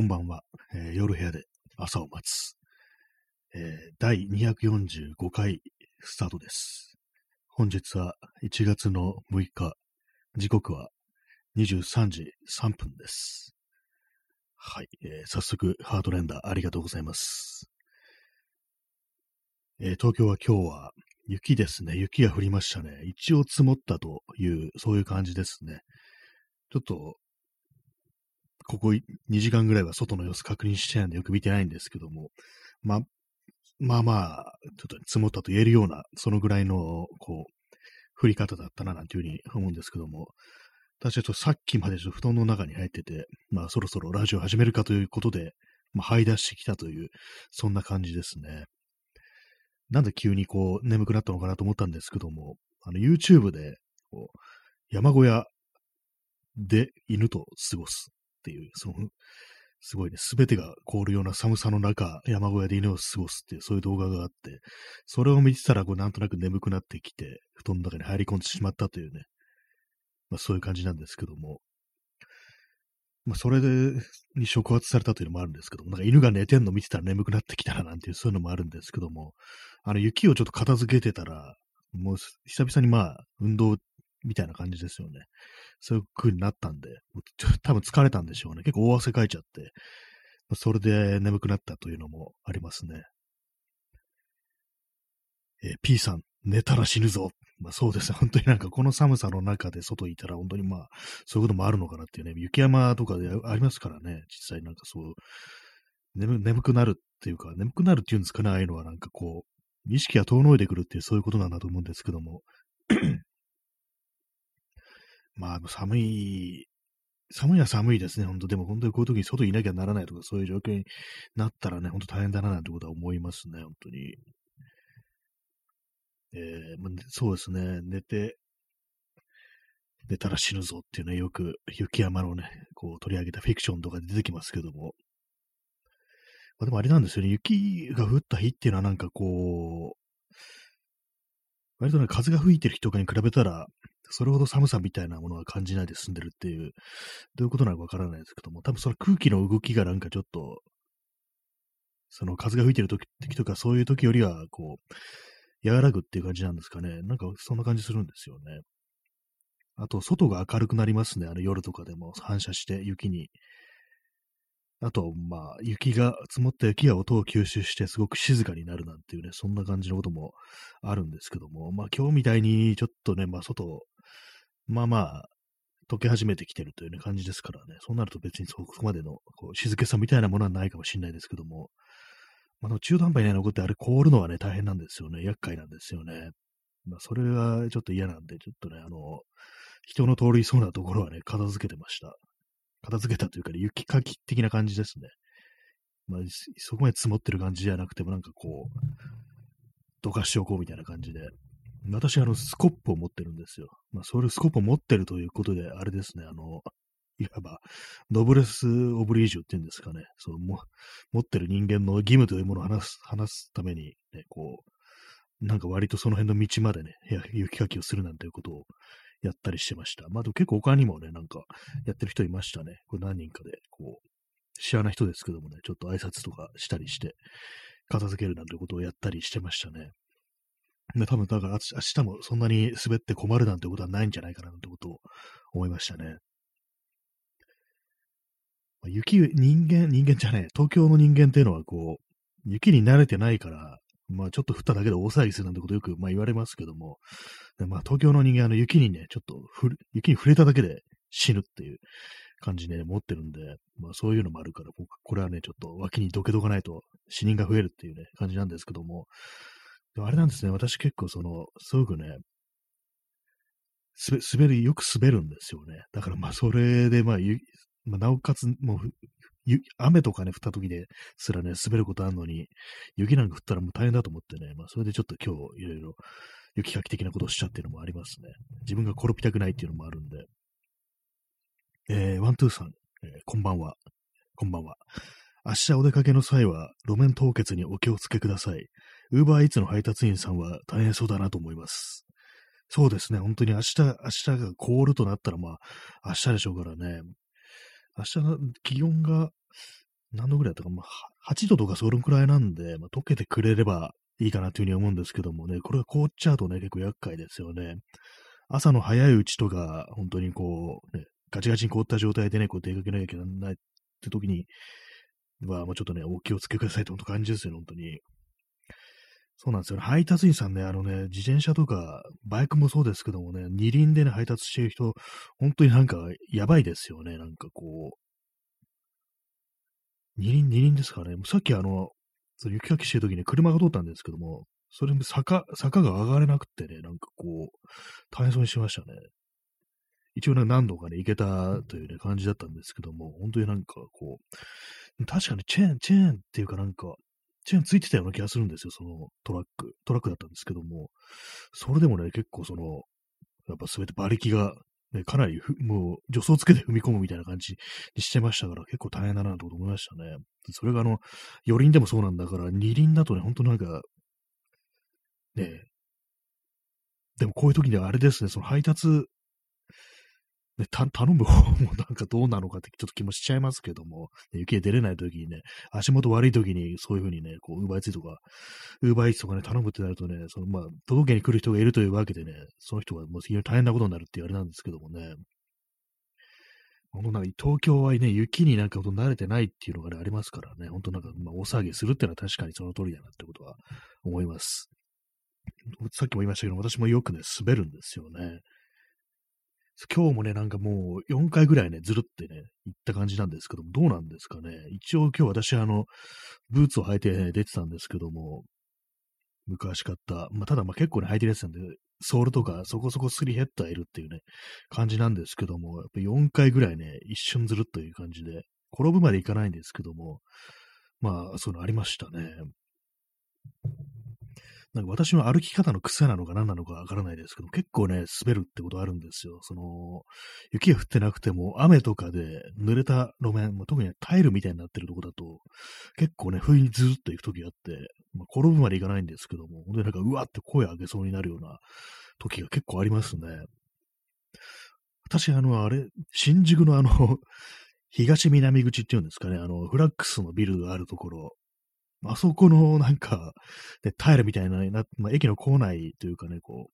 こんばんは、えー夜部屋で朝を待つ、えー第245回スタートです。本日は1月の6日、時刻は23時3分です。はい、えー早速ハートレンダーありがとうございます。えー東京は今日は雪ですね。雪が降りましたね。一応積もったという、そういう感じですね。ちょっと、ここ2時間ぐらいは外の様子確認してないんでよく見てないんですけども、まあ、まあまあ、ちょっと積もったと言えるような、そのぐらいの、こう、降り方だったな、なんていうふうに思うんですけども、私はちょっとさっきまでちょっと布団の中に入ってて、まあそろそろラジオ始めるかということで、まあ這い出してきたという、そんな感じですね。なんで急にこう眠くなったのかなと思ったんですけども、あの YouTube で、こう、山小屋で犬と過ごす。っていう、その、すごいね、すべてが凍るような寒さの中、山小屋で犬を過ごすっていう、そういう動画があって、それを見てたら、こう、なんとなく眠くなってきて、布団の中に入り込んでしまったというね、まあそういう感じなんですけども、まあそれで、に触発されたというのもあるんですけども、なんか犬が寝てんの見てたら眠くなってきたななんていう、そういうのもあるんですけども、あの、雪をちょっと片付けてたら、もう久々にまあ、運動みたいな感じですよね。そういう風になったんで、多分疲れたんでしょうね。結構大汗かいちゃって、それで眠くなったというのもありますね。えー P さん、寝たら死ぬぞ。まあそうです。本当になんかこの寒さの中で外にいたら本当にまあ、そういうこともあるのかなっていうね。雪山とかでありますからね。実際なんかそう、眠眠くなるっていうか、眠くなるっていうんですかね。ああいうのはなんかこう、意識が遠のいてくるっていうそういうことなんだと思うんですけども。まあ、寒い、寒いは寒いですね、本当でも本当にこういう時に外にいなきゃならないとか、そういう状況になったらね、本当大変だななんてことは思いますね、本当に。えーまあそうですね、寝て、寝たら死ぬぞっていうね、よく雪山のね、こう取り上げたフィクションとかで出てきますけども。まあ、でもあれなんですよね、雪が降った日っていうのはなんかこう、割とね、風が吹いてる日とかに比べたら、それほど寒さみたいなものは感じないで済んでるっていう、どういうことなのかわからないですけども、多分その空気の動きがなんかちょっと、その風が吹いてる時時とかそういう時よりは、こう、和らぐっていう感じなんですかね。なんかそんな感じするんですよね。あと、外が明るくなりますね。あの夜とかでも反射して雪に。あと、まあ、雪が、積もった雪が音を吸収してすごく静かになるなんていうね、そんな感じのこともあるんですけども、まあ今日みたいにちょっとね、まあ外、まあまあ、溶け始めてきてるという、ね、感じですからね、そうなると別にそこまでのこう静けさみたいなものはないかもしれないですけども、まあ、の中途半端に残ってあれ凍るのはね、大変なんですよね。厄介なんですよね。まあそれがちょっと嫌なんで、ちょっとね、あの、人の通りそうなところはね、片付けてました。片付けたというか、ね、雪かき的な感じですね。まあ、そこまで積もってる感じじゃなくても、なんかこう、どかしておこうみたいな感じで。私、あの、スコップを持ってるんですよ。まあ、それスコップを持ってるということで、あれですね、あの、いわば、ノブレス・オブリージュっていうんですかね、そのも持ってる人間の義務というものを話す、話すために、ね、こう、なんか割とその辺の道までね、や雪かきをするなんていうことをやったりしてました。まあ、でも結構他にもね、なんかやってる人いましたね。これ何人かで、こう、知らない人ですけどもね、ちょっと挨拶とかしたりして、片付けるなんてことをやったりしてましたね。で多分、だから、明日もそんなに滑って困るなんてことはないんじゃないかななんてことを思いましたね。雪、人間、人間じゃない、東京の人間っていうのはこう、雪に慣れてないから、まあちょっと降っただけで大騒ぎするなんてことよくまあ言われますけども、でまあ東京の人間、あの雪にね、ちょっとふ雪に触れただけで死ぬっていう感じで、ね、持ってるんで、まあそういうのもあるから、僕これはね、ちょっと脇にどけとかないと死人が増えるっていうね、感じなんですけど、もあれなんですね、私結構その、すごくね、すべ、滑り、よく滑るんですよね。だからまあそれでまあ、ゆまあ、なおかつ、もう雨とかね、降った時ですらね、滑ることあるのに、雪なんか降ったらもう大変だと思ってね、まあそれでちょっと今日いろいろ雪かき的なことをしちゃっていうのもありますね。自分が転びたくないっていうのもあるんで。えー、ワントゥーさん、えーこんばんは。こんばんは。明日お出かけの際は路面凍結にお気をつけください。ウーバーイーツの配達員さんは大変そうだなと思います。そうですね、本当に明日、明日が凍るとなったらまあ、明日でしょうからね。明日の気温が何度ぐらいだったか、まあ、8度とかそれくらいなんで、まあ、溶けてくれればいいかなというふうに思うんですけどもね、これが凍っちゃうとね、結構厄介ですよね。朝の早いうちとか、本当にこう、ね、ガチガチに凍った状態でね、こう出かけなきゃいけないって時に、は、もうちょっとね、お気をつけくださいって感じですよね、本当に。そうなんですよね。配達員さんね、あのね、自転車とか、バイクもそうですけどもね、二輪でね、配達してる人、本当になんか、やばいですよね。なんかこう、二輪、二輪ですからね。さっきあの、その雪かきしてる時に車が通ったんですけども、それ坂、坂が上がれなくてね、なんかこう、大変そうにしましたね。一応ね、何度かね、行けたというね、感じだったんですけども、本当になんかこう、確かにチェーン、チェーンっていうかなんか、チェーンついてたような気がするんですよ、そのトラック。トラックだったんですけども、それでもね、結構その、やっぱ全て馬力が、ね、かなりもう助走つけて踏み込むみたいな感じにしてましたから、結構大変だなと思いましたね。それがあの、4輪でもそうなんだから、2輪だとね、ほんとなんか、ねでもこういう時にはあれですね、その配達ね、頼む方もなんかどうなのかってちょっと気もしちゃいますけども、雪で出れない時にね、足元悪い時にそういう風にね、こう、ウーバーイーツとか、ウーバーイーツとかね、頼むってなるとね、そのまあ、届けに来る人がいるというわけでね、その人がもう非常に大変なことになるっていうあれなんですけどもね。本当なんか東京はね、雪になんか慣れてないっていうのが、ね、ありますからね、本当なんか、まあ、大騒ぎするっていうのは確かにその通りだなってことは思います。さっきも言いましたけど、私もよくね、滑るんですよね。今日もね、なんかもう4回ぐらいね、ずるってね、行った感じなんですけども、どうなんですかね。一応今日私あの、ブーツを履いて、ね、出てたんですけども、昔買った。まあ、ただまあ結構ね、履いてるやつなんで、ソールとかそこそこスリヘッドはいるっていうね、感じなんですけども、やっぱ4回ぐらいね、一瞬ずるという感じで、転ぶまでいかないんですけども、まあ、そういうのありましたね。なんか私の歩き方の癖なのか何なのかわからないですけど、結構ね、滑るってことあるんですよ。その、雪が降ってなくても、雨とかで濡れた路面、まあ、特にタイルみたいになってるとこだと、結構ね、不意にずっと行くときあって、まあ、転ぶまでいかないんですけども、本当になんか、うわって声上げそうになるような時が結構ありますね。私、あの、あれ、新宿のあの 東南口っていうんですかね、あの、フラックスのビルがあるところ、あそこのなんか、ね、タイルみたいな、なまあ、駅の構内というかね、こ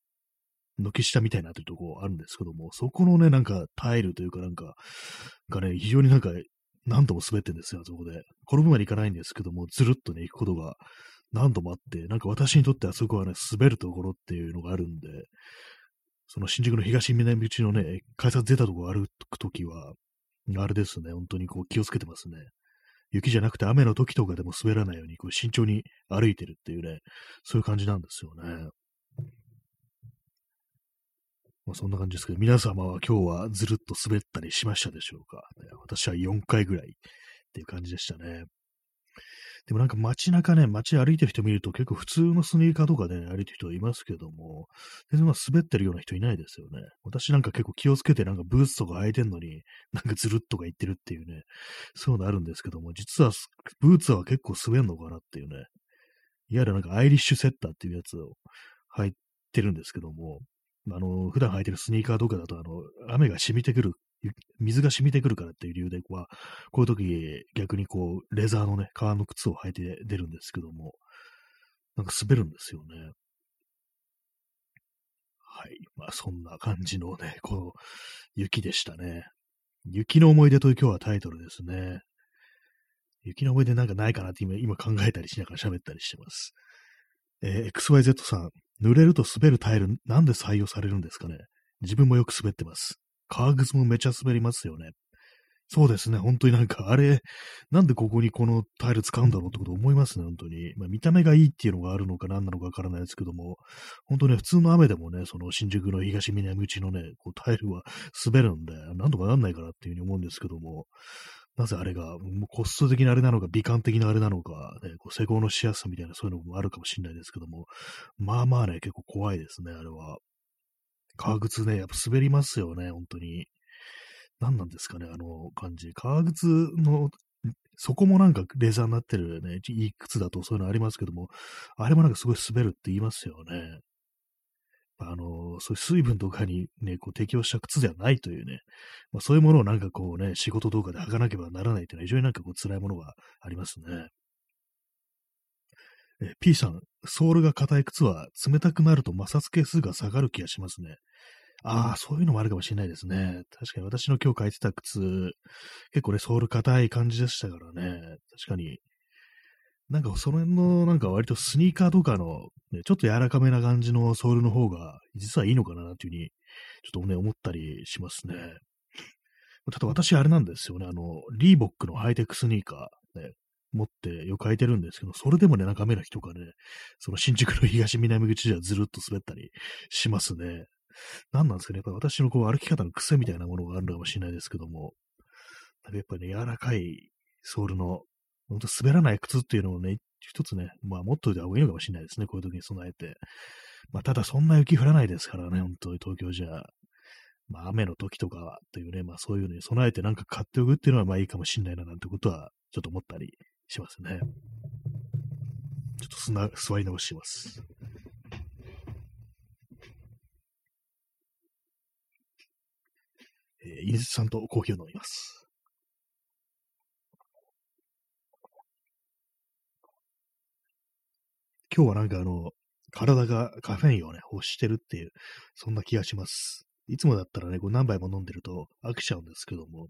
う、軒下みたいなというとこあるんですけども、そこのね、なんかタイルというかなんか、がね、非常になんか、何度も滑ってんですよ、あそこで。転ぶまでいかないんですけども、ずるっとね、行くことが何度もあって、なんか私にとってあそこはね、滑るところっていうのがあるんで、その新宿の東南口のね、改札出たとこ歩くときは、あれですね、本当にこう気をつけてますね。雪じゃなくて雨の時とかでも滑らないようにこう慎重に歩いてるっていうね、そういう感じなんですよね。まあ、そんな感じですけど、皆様は今日はずるっと滑ったりしましたでしょうか、私は4回ぐらいっていう感じでしたね。でもなんか街中ね、街歩いてる人見ると結構普通のスニーカーとかで、ね、歩いてる人いますけども、全然まあ滑ってるような人いないですよね。私なんか結構気をつけてなんかブーツとか履いてんのに、なんかずるっとか言ってるっていうね、そういうのあるんですけども、実はブーツは結構滑んのかなっていうね、いわゆるなんかアイリッシュセッターっていうやつを履いてるんですけども、あの、普段履いてるスニーカーとかだと、あの、雨が染みてくる水が染みてくるからっていう理由で、こういう時逆にこう、レザーのね、革の靴を履いて出るんですけども、なんか滑るんですよね。はい。まあそんな感じのね、この雪でしたね。雪の思い出という今日はタイトルですね。雪の思い出なんかないかなって今今考えたりしながら喋ったりしてます。えー、XYZ さん、濡れると滑るタイルなんで採用されるんですかね自分もよく滑ってます。革靴もめちゃ滑りますよね。そうですね、本当になんか、あれ、なんでここにこのタイル使うんだろうってこと思いますね、本当に。まあ、見た目がいいっていうのがあるのか何なのかわからないですけども、本当ね、普通の雨でもね、その新宿の東南口のね、こうタイルは滑るんで、なんとかなんないかなっていうふうに思うんですけども、なぜあれが、もうコスト的なあれなのか、美観的なあれなのか、ね、こう施工のしやすさみたいなそういうのもあるかもしれないですけども、まあまあね、結構怖いですね、あれは。革靴ね、やっぱ滑りますよね、本当に。何なんですかね、あの感じ。革靴の、そこもなんかレザーになってるね、いい靴だとそういうのありますけども、あれもなんかすごい滑るって言いますよね。あの、そういう水分とかにね、こう適応した靴ではないというね、まあ、そういうものをなんかこうね、仕事とかで履かなければならないというのは非常になんかこう辛いものがありますね。え P さん、ソールが硬い靴は冷たくなると摩擦係数が下がる気がしますね。ああ、そういうのもあるかもしれないですね。確かに私の今日履いてた靴、結構ね、ソール硬い感じでしたからね。確かに、なんかその辺のなんか割とスニーカーとかの、ね、ちょっと柔らかめな感じのソールの方が実はいいのかなっていうふうに、ちょっとね、思ったりしますね。ただ私あれなんですよね、あの、リーボックのハイテクスニーカー、ね、持ってよく履いてるんですけど、それでもね、なんか雨の日とかね、その新宿の東南口ではずるっと滑ったりしますね。何なんですかね、やっぱ私のこう歩き方の癖みたいなものがあるのかもしれないですけども、やっぱりね、柔らかいソールの、ほんと滑らない靴っていうのをね、一つね、まあ持っといた方がいいのかもしれないですね、こういう時に備えて。まあただそんな雪降らないですからね、本当に東京じゃ。まあ雨の時とかはというね、まあそういうのに備えてなんか買っておくっていうのはまあいいかもしれないななんてことはちょっと思ったりしますね。ちょっとすな座り直します。えー、インスタントコーヒーを飲みます。今日はなんかあの、体がカフェインをね、欲してるっていう、そんな気がします。いつもだったらね、こう何杯も飲んでると飽きちゃうんですけども、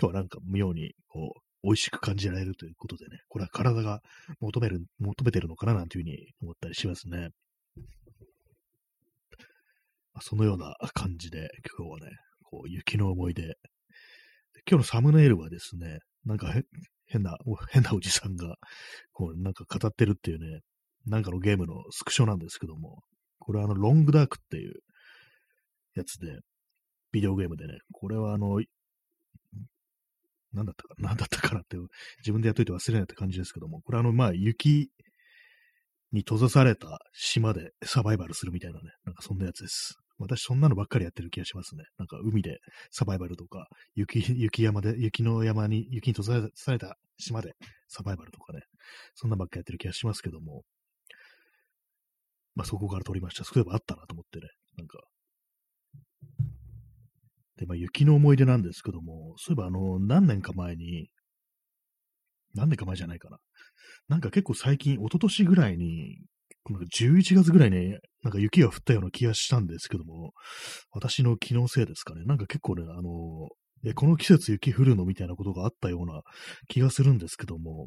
今日はなんか妙に、こう、美味しく感じられるということでね、これは体が求める、求めてるのかななんていうふうに思ったりしますね。そのような感じで、今日はね、こう、雪の思い出。今日のサムネイルはですね、なんか変な、変なおじさんが、こう、なんか語ってるっていうね、なんかのゲームのスクショなんですけども、これはあの、ロングダークっていうやつで、ビデオゲームでね、これはあの、なんだったか、なんだったかなって、自分でやっといて忘れないって感じですけども、これあの、まあ、雪に閉ざされた島でサバイバルするみたいなね、なんかそんなやつです。私そんなのばっかりやってる気がしますね。なんか海でサバイバルとか、雪、雪山で、雪の山に、雪に閉ざされた島でサバイバルとかね、そんなばっかりやってる気がしますけども、まあそこから撮りました。そういえばあったなと思ってね、なんか、で、まあ、雪の思い出なんですけども、そういえばあの、何年か前に、何年か前じゃないかな。なんか結構最近、一昨年ぐらいに、なんか11月ぐらいに、なんか雪が降ったような気がしたんですけども、私の気のせいですかね。なんか結構ね、あの、え、この季節雪降るのみたいなことがあったような気がするんですけども、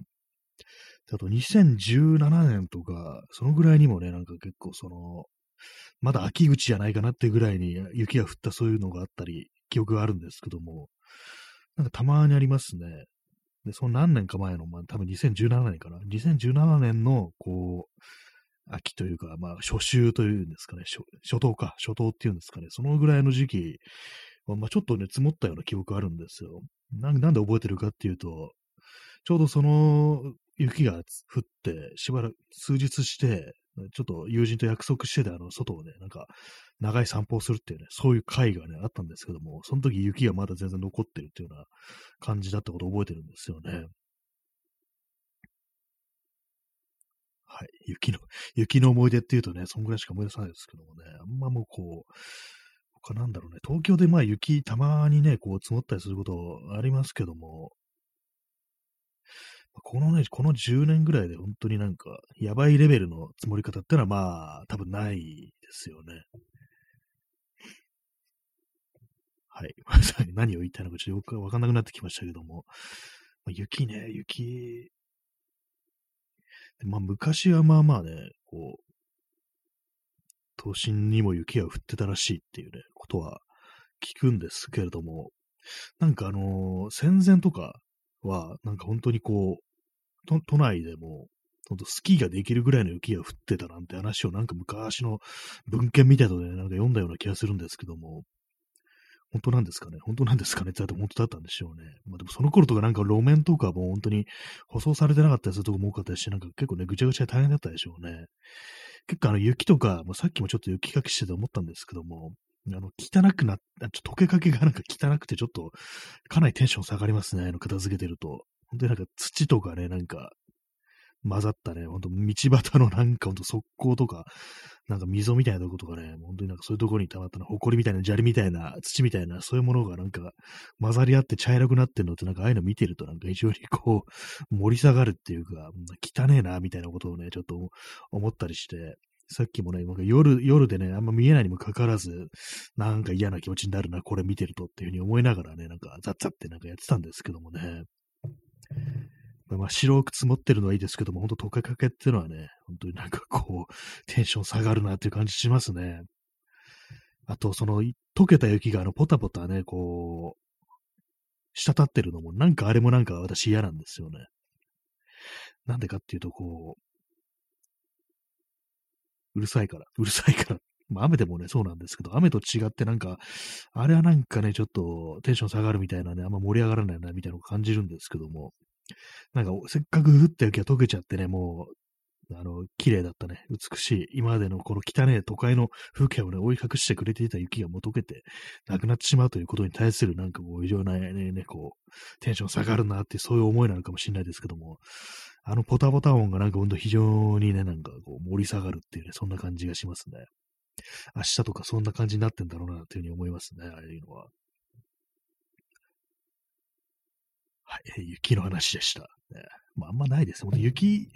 あと2017年とか、そのぐらいにもね、なんか結構その、まだ秋口じゃないかなってぐらいに雪が降ったそういうのがあったり記憶があるんですけども、なんかたまにありますね。で、その何年か前の、まあ多分2017年かな。2017年の、こう、秋というか、まあ初秋というんですかね、初初冬か、初冬っていうんですかね、そのぐらいの時期、まあちょっとね、積もったような記憶があるんですよ。なんで覚えてるかっていうと、ちょうどその雪が降って、しばらく数日して、ちょっと友人と約束してて、あの、外をね、なんか、長い散歩をするっていうね、そういう会がね、あったんですけども、その時雪がまだ全然残ってるっていうような感じだったことを覚えてるんですよね。はい。雪の、雪の思い出っていうとね、そんぐらいしか思い出さないですけどもね、あんまもうこう、他なんだろうね、東京でまあ雪たまにね、こう積もったりすることありますけども、このね、この10年ぐらいで本当になんか、やばいレベルの積もり方ってのはまあ、多分ないですよね。はい。まさに何を言いたいのかちょっとよくわかんなくなってきましたけども。まあ、雪ね、雪。まあ、昔はまあまあね、こう、都心にも雪が降ってたらしいっていうね、ことは聞くんですけれども、なんかあのー、戦前とかは、なんか本当にこう、都都内でも、ほんとスキーができるぐらいの雪が降ってたなんて話をなんか昔の文献みたいのでなんか読んだような気がするんですけども、本当なんですかね？本当なんですかねって言ったら本当だったんでしょうね。まあでもその頃とかなんか路面とかも本当に舗装されてなかったりするとこも多かったし、なんか結構ね、ぐちゃぐちゃで大変だったでしょうね。結構あの雪とか、まあ、さっきもちょっと雪かきしてて思ったんですけども、あの、汚くなっ、ちょ溶けかけがなんか汚くてちょっと、かなりテンション下がりますね。あの、片付けてると。本当になんか土とかね、なんか、混ざったね、ほんと道端の なんかほんと側溝とか、なんか溝みたいなとことかね、本当になんかそういうところに溜まったの、埃みたいな、砂利みたいな、土みたいな、そういうものがなんか混ざり合って茶色くなってるのって、なんかああいうの見てるとなんか非常にこう、盛り下がるっていうか、汚ねえな、みたいなことをね、ちょっと思ったりして、さっきもね、夜、夜でね、あんま見えないにもかかわらず、なんか嫌な気持ちになるな、これ見てるとっていうふうに思いながらね、なんかザッザッってなんかやってたんですけどもね。まあ、白く積もってるのはいいですけども、ほんと溶けかけっていうのはね、本当になんかこう、テンション下がるなっていう感じしますね。あと、その、溶けた雪があの、ポタポタね、こう、滴ってるのも、なんかあれもなんか私嫌なんですよね。なんでかっていうと、こう、うるさいから、うるさいから。まあ、雨でもね、そうなんですけど、雨と違ってなんか、あれはなんかね、ちょっとテンション下がるみたいなね、あんま盛り上がらないな、みたいなのを感じるんですけども、なんか、せっかく降った雪が溶けちゃってね、もう、あの、綺麗だったね、美しい、今までのこの汚い都会の風景をね、追い隠してくれていた雪がもう溶けて、なくなってしまうということに対する、なんかこう、異常なね、ね、こう、テンション下がるなって、そういう思いなのかもしれないですけども、あのポタポタ音がなんかほんと非常にね、なんかこう、盛り下がるっていうね、そんな感じがしますね。明日とかそんな感じになってんだろうな、というふうに思いますね、ああいうのは。はい、雪の話でした。ね、まあ、あんまないです。雪、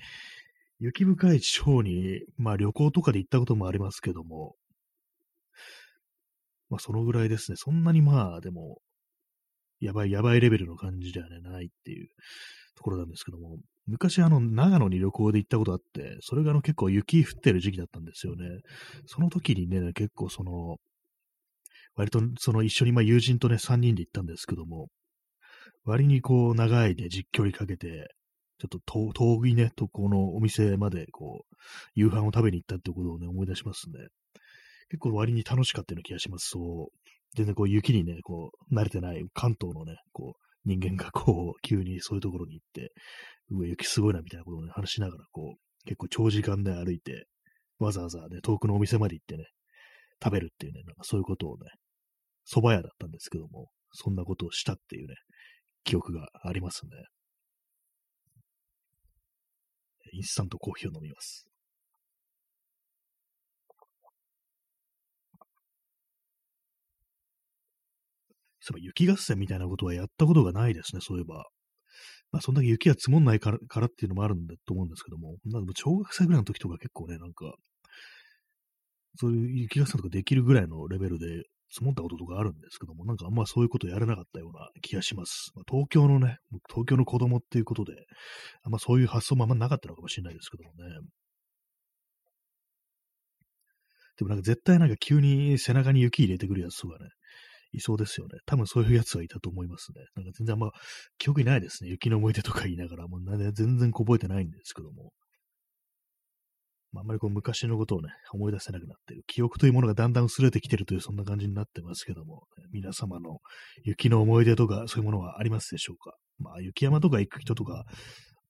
雪深い地方に、まあ旅行とかで行ったこともありますけども、まあそのぐらいですね。そんなにまあでも、やばいやばいレベルの感じではね、ないっていうところなんですけども、昔あの長野に旅行で行ったことあって、それがあの結構雪降ってる時期だったんですよね。その時にね、結構その、割とその一緒にまあ友人とね3人で行ったんですけども、割にこう、長いね、実距離かけて、ちょっと遠いね、とこのお店まで、こう、夕飯を食べに行ったってことをね、思い出しますね。結構割に楽しかったような気がします。そう。全然こう、雪にね、こう、慣れてない関東のね、こう、人間がこう、急にそういうところに行って、うわ、雪すごいな、みたいなことをね、話しながら、こう、結構長時間で歩いて、わざわざね、遠くのお店まで行ってね、食べるっていうね、なんかそういうことをね、蕎麦屋だったんですけども、そんなことをしたっていうね、記憶がありますね。インスタントコーヒーを飲みます。そういえば雪合戦みたいなことはやったことがないですね、そういえば。まあ、そんだけ雪が積もんないからからっていうのもあるんだと思うんですけども、なんか小学生ぐらいの時とか結構ね、なんか、そういう雪合戦とかできるぐらいのレベルで積もったこととかあるんですけども、なんかあんまそういうことやれなかったような気がします。まあ、東京のね、東京の子供っていうことで、あんまそういう発想もあんまなかったのかもしれないですけどもね。でもなんか絶対なんか急に背中に雪入れてくるやつとかね、いそうですよね。多分そういうやつはいたと思いますね。なんか全然あんま記憶にないですね。雪の思い出とか言いながら、もう全然覚えてないんですけども。まあ、あんまりこう昔のことをね、思い出せなくなってる。記憶というものがだんだん薄れてきてるという、そんな感じになってますけども、皆様の雪の思い出とか、そういうものはありますでしょうか？まあ、雪山とか行く人とか、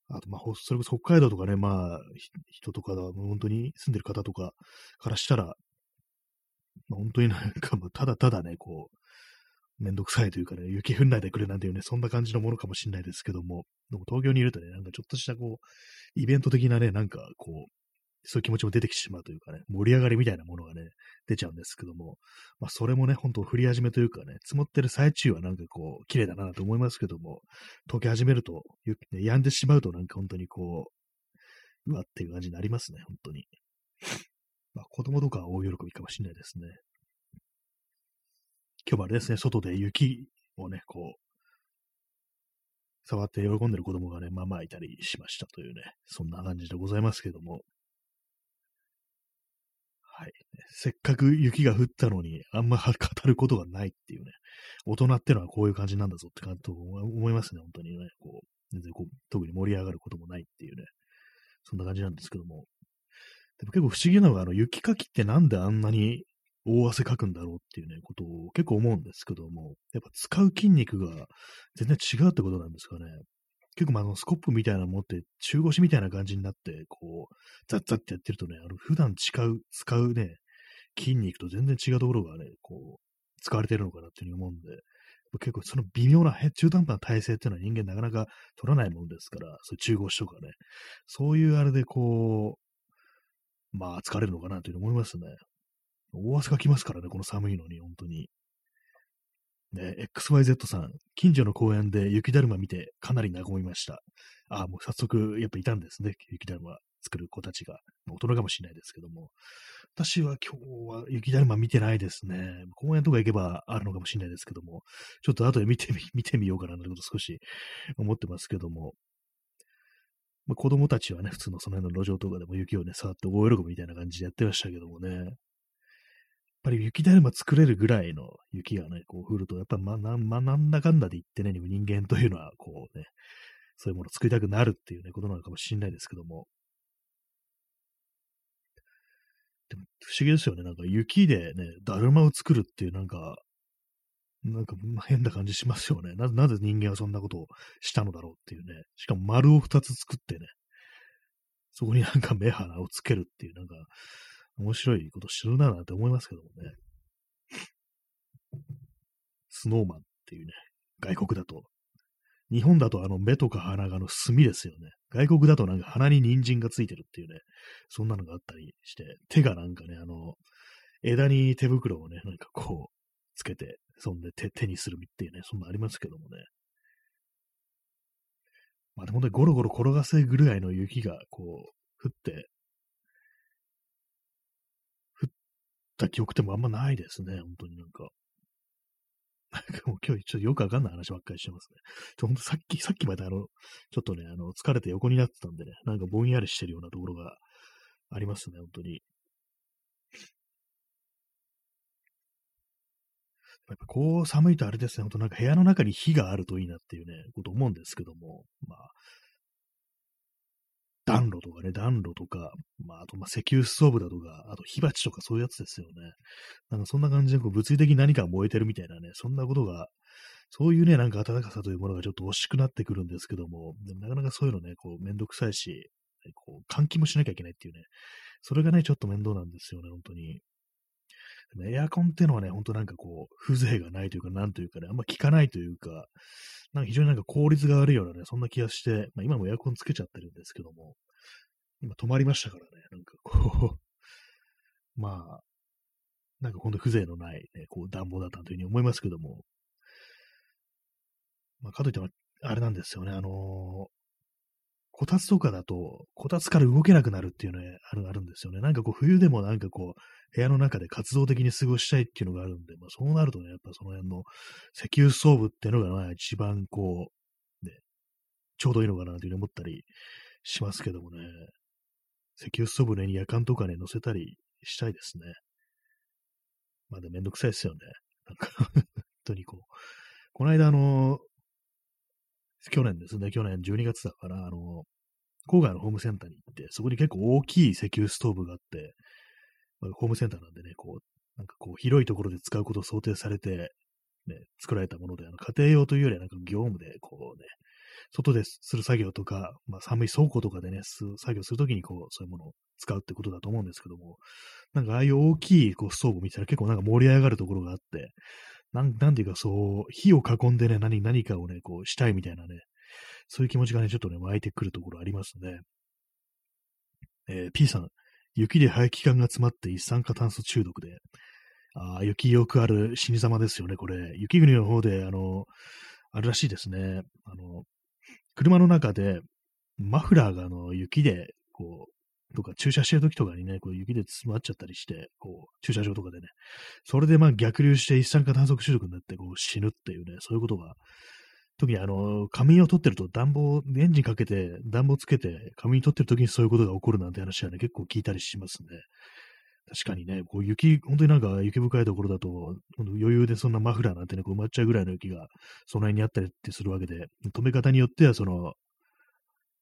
あと、まあ、それこそ北海道とかね、まあ、人とか、本当に住んでる方とかからしたら、まあ、本当になんか、ただただね、こう、めんどくさいというかね、雪降んないでくれなんていうね、そんな感じのものかもしれないですけども、でも東京にいるとね、なんかちょっとしたこう、イベント的なね、なんかこう、そういう気持ちも出てきてしまうというかね、盛り上がりみたいなものがね、出ちゃうんですけども、まあ、それもね、本当降り始めというかね、積もってる最中はなんかこう、綺麗だなと思いますけども、溶け始めると、ね、止んでしまうとなんか本当にこう、うわっていう感じになりますね、本当に。まあ、子供とかは大喜びかもしれないですね。今日もあれですね、外で雪をね、こう、触って喜んでる子供がね、まあまあいたりしましたというね、そんな感じでございますけども、はい。せっかく雪が降ったのに、あんま語ることがないっていうね、大人ってのはこういう感じなんだぞって感じと思いますね、本当にね。こう、全然こう、特に盛り上がることもないっていうね、そんな感じなんですけども。でも結構不思議なのが、あの、雪かきってなんであんなに大汗かくんだろうっていうね、ことを結構思うんですけども、やっぱ使う筋肉が全然違うってことなんですかね。結構まあのスコップみたいなの持って、中腰みたいな感じになって、こう、ザッザッってやってるとね、あの、普段使う、使うね、筋肉と全然違うところがね、こう、使われてるのかなっていうふうに思うんで、結構その微妙な中途半端な体勢っていうのは人間なかなか取らないもんですから、そういう中腰とかね、そういうあれでこう、まあ疲れるのかなというふうに思いますね。大汗が来ますからね、この寒いのに、本当に。ね、XYZ さん、近所の公園で雪だるま見てかなり和みました。ああ、もう早速やっぱいたんですね、雪だるま作る子たちが。大人かもしれないですけども。私は今日は雪だるま見てないですね。公園とか行けばあるのかもしれないですけども、ちょっと後で見てみ、見てみようかなということ少し思ってますけども。まあ、子供たちはね、普通のその辺の路上とかでも雪をね、触って大喜びみたいな感じでやってましたけどもね。っぱり雪だるま作れるぐらいの雪がね、こう降ると、やっぱま、な、ま、なんだかんだで言ってね、人間というのは、こうね、そういうものを作りたくなるっていうね、ことなのかもしれないですけども。でも、不思議ですよね。なんか雪でね、だるまを作るっていうなんか、なんか変な感じしますよね。ななぜ人間はそんなことをしたのだろうっていうね。しかも丸を二つ作ってね、そこになんか目鼻をつけるっていう、なんか、面白いこと知るななんて思いますけどもね。スノーマンっていうね、外国だと。日本だとあの目とか鼻があの墨ですよね。外国だとなんか鼻に人参がついてるっていうね、そんなのがあったりして、手がなんかね、あの、枝に手袋をね、なんかこう、つけて、そんで手手にするっていうね、そんなありますけどもね。まあでもね、ゴロゴロ転がせぐらいの雪がこう、降って、った記憶ってもあんまないですね、本当になんか。なんかもう今日ちょっとよくわかんない話ばっかりしてますね。ちょ、ほんとさっき、さっきまであの、ちょっとね、あの、疲れて横になってたんでね、なんかぼんやりしてるようなところがありますね、本当に。やっぱこう寒いとあれですね、ほんとなんか部屋の中に火があるといいなっていうね、こと思うんですけども、まあ、暖炉とかね、暖炉とか、まあ、あと、ま、石油ストーブだとか、あと火鉢とかそういうやつですよね。なんかそんな感じでこう物理的に何か燃えてるみたいなね、そんなことが、そういうね、なんか暖かさというものがちょっと惜しくなってくるんですけども、でもなかなかそういうのね、こう、めんどくさいし、こう、換気もしなきゃいけないっていうね、それがね、ちょっと面倒なんですよね、本当に。エアコンっていうのはね、ほんとなんかこう、風情がないというか、なんというかね、あんま効かないというか、なんか非常になんか効率が悪いようなね、そんな気がして、まあ今もエアコンつけちゃってるんですけども、今止まりましたからね、なんかこう。まあ、なんかほんと風情のないね、こう暖房だったというふうに思いますけども、まあかといって、あれなんですよね、あのー、こたつとかだと、こたつから動けなくなるっていうのがあるあるんですよね。なんかこう、冬でもなんかこう、部屋の中で活動的に過ごしたいっていうのがあるんで、まあそうなるとね、やっぱその辺の石油ストーブっていうのが、まあ一番こう、ね、ちょうどいいのかなというふうに思ったりしますけどもね。石油ストーブねに夜間とかね、乗せたりしたいですね。まだめんどくさいですよね。なんか本当にこう。この間、あの、去年ですね、去年12月だから、あの、郊外のホームセンターに行って、そこに結構大きい石油ストーブがあって、まあ、ホームセンターなんでね、こう、なんかこう、広いところで使うことを想定されて、ね、作られたもので、あの家庭用というよりはなんか業務で、こうね、外でする作業とか、まあ、寒い倉庫とかでね、作業するときにこう、そういうものを使うってことだと思うんですけども、なんかああいう大きいこうストーブを見たら結構なんか盛り上がるところがあって、なん、なんていうかそう、火を囲んでね、何、何かをね、こうしたいみたいなね、そういう気持ちがね、ちょっとね、湧いてくるところありますね。えー、P さん、雪で排気管が詰まって一酸化炭素中毒で、ああ、雪よくある死に様ですよね、これ。雪国の方で、あの、あるらしいですね。あの、車の中で、マフラーがあの雪で、こう、とか駐車してる時とかにね、こう雪で詰まっちゃったりして、こう、駐車場とかでね、それでまあ逆流して一酸化炭素中毒になってこう死ぬっていうね、そういうことが、特にあの、仮眠を取ってると暖房、エンジンかけて暖房つけて仮眠取ってる時にそういうことが起こるなんて話はね、結構聞いたりしますね。確かにね、こう雪、本当になんか雪深いところだと、余裕でそんなマフラーなんてね、こう埋まっちゃうぐらいの雪がその辺にあったりってするわけで、止め方によっては、その、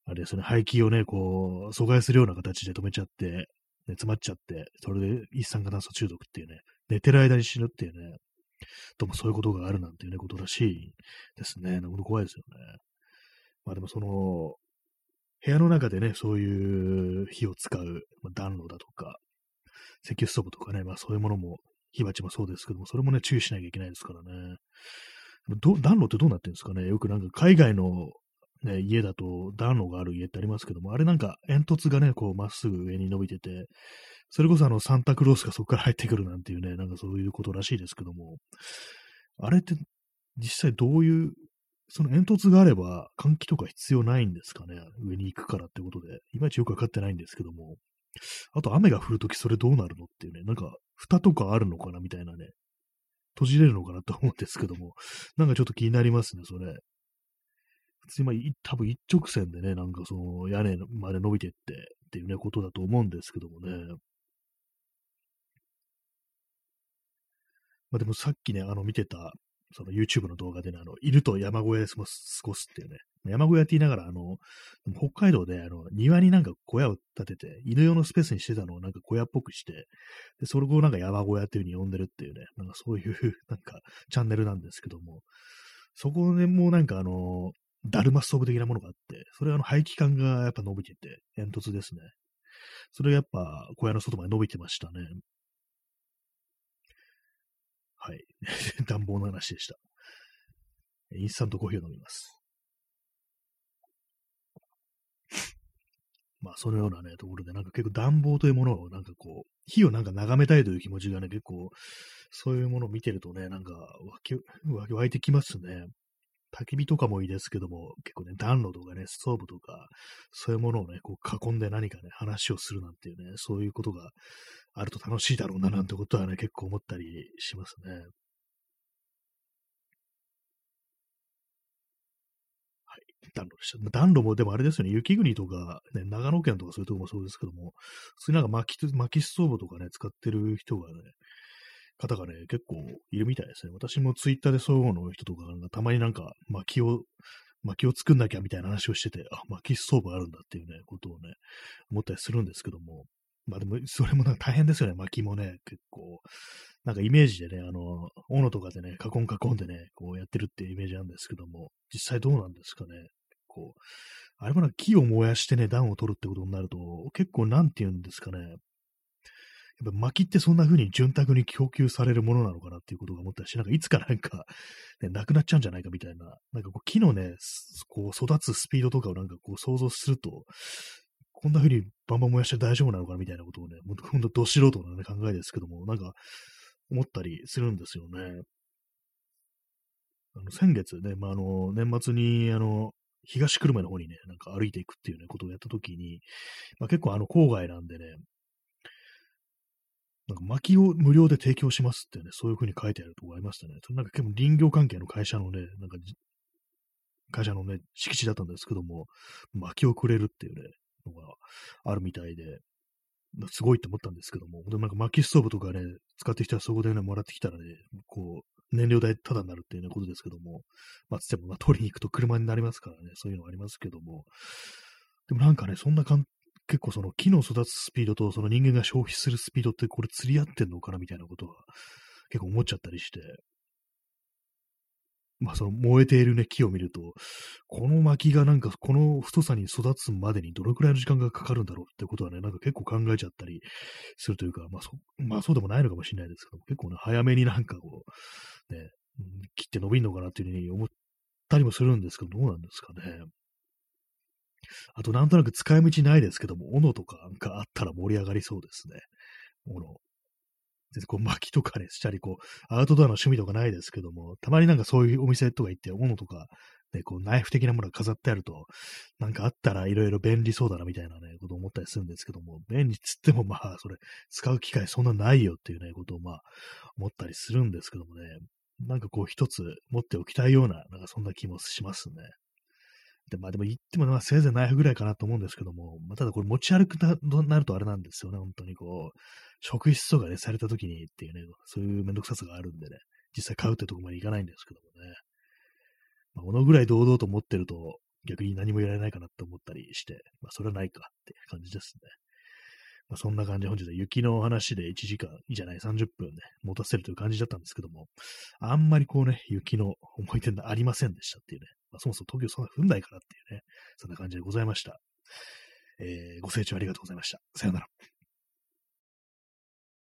あれですね、排気をね、こう、阻害するような形で止めちゃって、ね、詰まっちゃって、それで一酸化炭素中毒っていうね、寝てる間に死ぬっていうね、どうもそういうことがあるなんていうね、ことらしいですね。なか怖いですよね。まあでもその、部屋の中でね、そういう火を使う、まあ、暖炉だとか、石油ストーブとかね、まあそういうものも、火鉢もそうですけども、それもね、注意しなきゃいけないですからね。ど暖炉ってどうなってるんですかねよくなんか海外の、ね、家だと暖炉がある家ってありますけども、あれなんか煙突がね、こうまっすぐ上に伸びてて、それこそあのサンタクロースがそこから入ってくるなんていうね、なんかそういうことらしいですけども、あれって実際どういう、その煙突があれば換気とか必要ないんですかね上に行くからってことで、いまいちよくわかってないんですけども、あと雨が降るときそれどうなるのっていうね、なんか蓋とかあるのかなみたいなね、閉じれるのかなと思うんですけども、なんかちょっと気になりますね、それ。普通に、まあ、多分一直線でね、なんかその屋根まで伸びてってっていうね、ことだと思うんですけどもね。まあでもさっきね、あの見てた、その YouTube の動画でね、あの、犬と山小屋で過ごすっていうね、山小屋って言いながら、あの、北海道で、あの、庭になんか小屋を建てて、犬用のスペースにしてたのをなんか小屋っぽくして、で、それをなんか山小屋っていう風に呼んでるっていうね、なんかそういうなんかチャンネルなんですけども、そこでもうなんかあの、ダルマストーブ的なものがあって、それはあの排気管がやっぱ伸びてて、煙突ですね。それがやっぱ小屋の外まで伸びてましたね。はい。暖房の話でした。インスタントコーヒーを飲みます。まあ、そのようなね、ところで、なんか結構暖房というものを、なんかこう、火をなんか眺めたいという気持ちがね、結構、そういうものを見てるとね、なんか湧き、湧いてきますね。焚き火とかもいいですけども、結構ね、暖炉とかね、ストーブとか、そういうものをね、こう囲んで何かね、話をするなんていうね、そういうことがあると楽しいだろうななんてことはね、結構思ったりしますね。はい。暖炉でした。暖炉もでもあれですよね、雪国とか、ね、長野県とかそういうとこもそうですけども、普通になんか薪薪ストーブとかね、使ってる人がね、方がね、結構いるみたいですね。私もツイッターでそういうの人とかがたまになんか薪を、薪を作んなきゃみたいな話をしてて、あ、薪ストーブあるんだっていうね、ことをね、思ったりするんですけども、まあでも、それもなんか大変ですよね、薪もね、結構。なんかイメージでね、あの、斧とかでね、囲ん囲んでね、こうやってるっていうイメージなんですけども、実際どうなんですかね。こう、あれもなんか木を燃やしてね、暖を取るってことになると、結構なんて言うんですかね、やっぱ薪ってそんな風に潤沢に供給されるものなのかなっていうことが思ったし、なんかいつかなんか、ね、なくなっちゃうんじゃないかみたいな、なんかこう木のね、こう育つスピードとかをなんかこう想像すると、こんな風にバンバン燃やして大丈夫なのかなみたいなことをね、ほんとど素人の、ね、考えですけども、なんか思ったりするんですよね。あの先月ね、まあ、あの、年末に、あの、東久留米の方にね、なんか歩いていくっていうね、ことをやったときに、まあ、結構あの、郊外なんでね、なんか薪を無料で提供しますってね、そういう風に書いてあるとこありましたね。それなんか結構林業関係の会社のね、なんか、会社のね、敷地だったんですけども、薪をくれるっていうね、のがあるみたいで、すごいって思ったんですけども、でもなんか薪ストーブとかね、使ってきたらそこでね、もらってきたらね、こう、燃料代タダになるっていうね、ことですけども、まあ、つっても、まあ、取りに行くと車になりますからね、そういうのありますけども、でもなんかね、そんな簡結構その木の育つスピードとその人間が消費するスピードってこれ釣り合ってんのかなみたいなことは結構思っちゃったりして、まあその燃えているね、木を見ると、この薪がなんかこの太さに育つまでにどのくらいの時間がかかるんだろうってことはね、なんか結構考えちゃったりするというか、まあそ、まあそうでもないのかもしれないですけど、結構ね、早めになんかこう、ね、切って伸びんのかなっていうふうに思ったりもするんですけど、どうなんですかね。あと、なんとなく使い道ないですけども、斧とかがあったら盛り上がりそうですね。斧。全然こう薪とかね、したり、こう、アウトドアの趣味とかないですけども、たまになんかそういうお店とか行って、斧とか、ね、こう、ナイフ的なものが飾ってあると、なんかあったらいろいろ便利そうだなみたいなね、ことを思ったりするんですけども、便利っつってもまあ、それ、使う機会そんなないよっていうね、ことをまあ、思ったりするんですけどもね、なんかこう一つ持っておきたいような、なんかそんな気もしますね。で、まあでも言っても、まあせいぜいナイフぐらいかなと思うんですけども、まあ、ただこれ持ち歩くななるとあれなんですよね、本当にこう、職質とかね、された時にっていうね、そういうめんどくささがあるんでね、実際買うってとこまでいかないんですけどもね。まあ、このぐらい堂々と持ってると、逆に何も言われないかなって思ったりして、まあそれはないかって感じですね。まあ、そんな感じで本日は雪の話で1時間、いいじゃない、30分ね、持たせるという感じだったんですけども、あんまりこうね、雪の思い出がありませんでしたっていうね、まあ、そもそも東京そんな降んないからっていうね、そんな感じでございました。えー、ご清聴ありがとうございました。さよなら。